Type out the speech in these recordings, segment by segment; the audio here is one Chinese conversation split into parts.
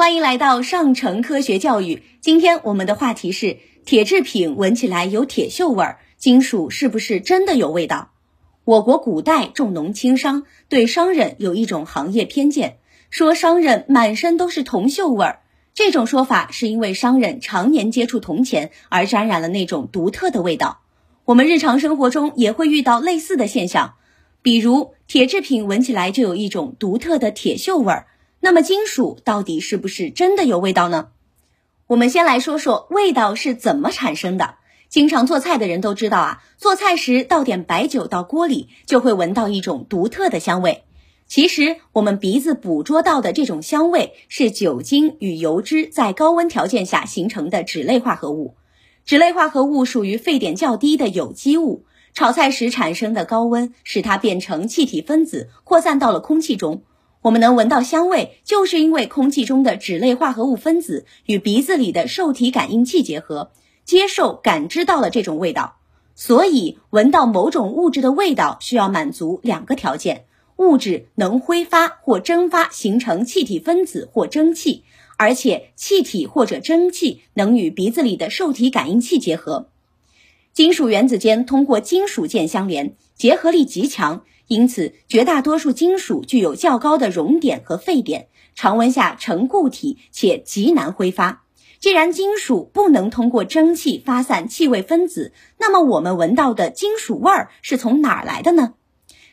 欢迎来到上城科学教育。今天我们的话题是：铁制品闻起来有铁锈味儿，金属是不是真的有味道？我国古代重农轻商，对商人有一种行业偏见，说商人满身都是铜锈味儿。这种说法是因为商人常年接触铜钱而沾染了那种独特的味道。我们日常生活中也会遇到类似的现象，比如铁制品闻起来就有一种独特的铁锈味儿。那么金属到底是不是真的有味道呢？我们先来说说味道是怎么产生的。经常做菜的人都知道啊，做菜时倒点白酒到锅里，就会闻到一种独特的香味。其实我们鼻子捕捉到的这种香味，是酒精与油脂在高温条件下形成的酯类化合物。酯类化合物属于沸点较低的有机物，炒菜时产生的高温使它变成气体分子，扩散到了空气中。我们能闻到香味，就是因为空气中的脂类化合物分子与鼻子里的受体感应器结合，接受感知到了这种味道。所以，闻到某种物质的味道需要满足两个条件：物质能挥发或蒸发形成气体分子或蒸汽，而且气体或者蒸汽能与鼻子里的受体感应器结合。金属原子间通过金属键相连，结合力极强。因此，绝大多数金属具有较高的熔点和沸点，常温下呈固体且极难挥发。既然金属不能通过蒸汽发散气味分子，那么我们闻到的金属味儿是从哪儿来的呢？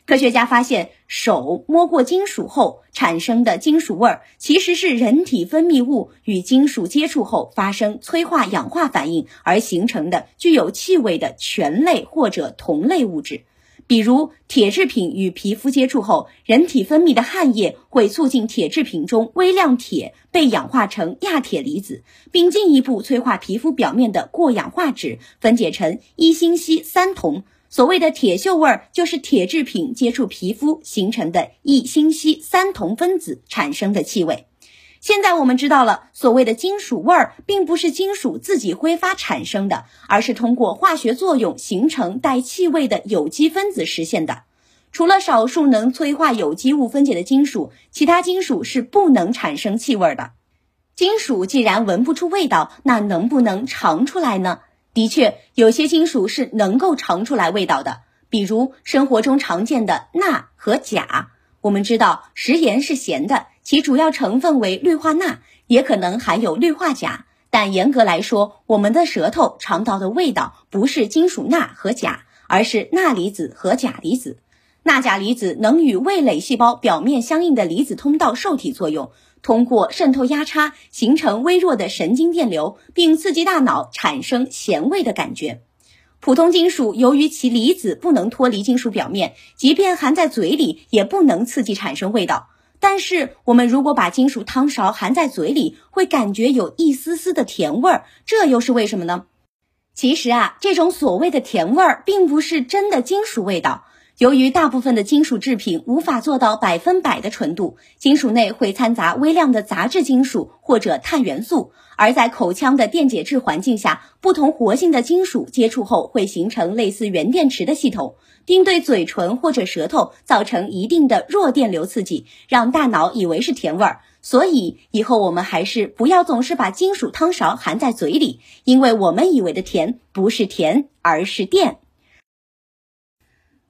科学家发现，手摸过金属后产生的金属味儿，其实是人体分泌物与金属接触后发生催化氧化反应而形成的具有气味的醛类或者酮类物质。比如铁制品与皮肤接触后，人体分泌的汗液会促进铁制品中微量铁被氧化成亚铁离子，并进一步催化皮肤表面的过氧化脂分解成一星烯三酮。所谓的铁锈味儿，就是铁制品接触皮肤形成的一星烯三酮分子产生的气味。现在我们知道了，所谓的金属味儿，并不是金属自己挥发产生的，而是通过化学作用形成带气味的有机分子实现的。除了少数能催化有机物分解的金属，其他金属是不能产生气味的。金属既然闻不出味道，那能不能尝出来呢？的确，有些金属是能够尝出来味道的，比如生活中常见的钠和钾。我们知道食盐是咸的，其主要成分为氯化钠，也可能含有氯化钾。但严格来说，我们的舌头尝到的味道不是金属钠和钾，而是钠离子和钾离子。钠钾离子能与味蕾细胞表面相应的离子通道受体作用，通过渗透压差形成微弱的神经电流，并刺激大脑产生咸味的感觉。普通金属由于其离子不能脱离金属表面，即便含在嘴里也不能刺激产生味道。但是，我们如果把金属汤勺含在嘴里，会感觉有一丝丝的甜味儿，这又是为什么呢？其实啊，这种所谓的甜味儿，并不是真的金属味道。由于大部分的金属制品无法做到百分百的纯度，金属内会掺杂微量的杂质金属或者碳元素，而在口腔的电解质环境下，不同活性的金属接触后会形成类似原电池的系统，并对嘴唇或者舌头造成一定的弱电流刺激，让大脑以为是甜味儿。所以以后我们还是不要总是把金属汤勺含在嘴里，因为我们以为的甜不是甜，而是电。